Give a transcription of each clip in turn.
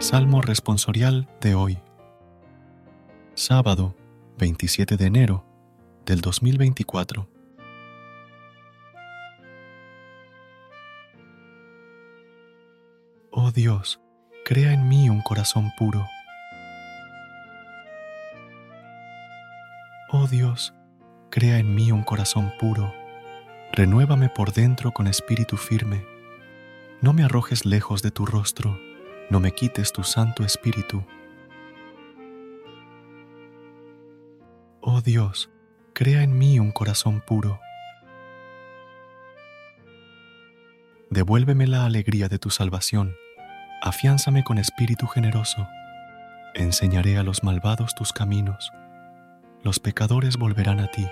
Salmo responsorial de hoy. Sábado, 27 de enero del 2024. Oh Dios, crea en mí un corazón puro. Oh Dios, crea en mí un corazón puro. Renuévame por dentro con espíritu firme. No me arrojes lejos de tu rostro no me quites tu Santo Espíritu. Oh Dios, crea en mí un corazón puro. Devuélveme la alegría de tu salvación, afiánzame con espíritu generoso. Enseñaré a los malvados tus caminos, los pecadores volverán a ti.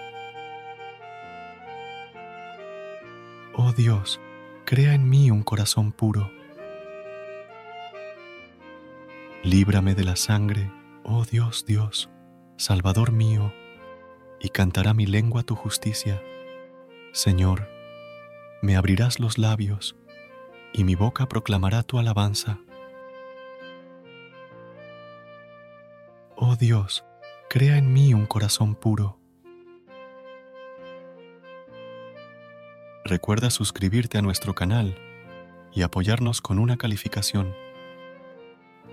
Oh Dios, crea en mí un corazón puro. Líbrame de la sangre, oh Dios, Dios, Salvador mío, y cantará mi lengua tu justicia. Señor, me abrirás los labios, y mi boca proclamará tu alabanza. Oh Dios, crea en mí un corazón puro. Recuerda suscribirte a nuestro canal y apoyarnos con una calificación.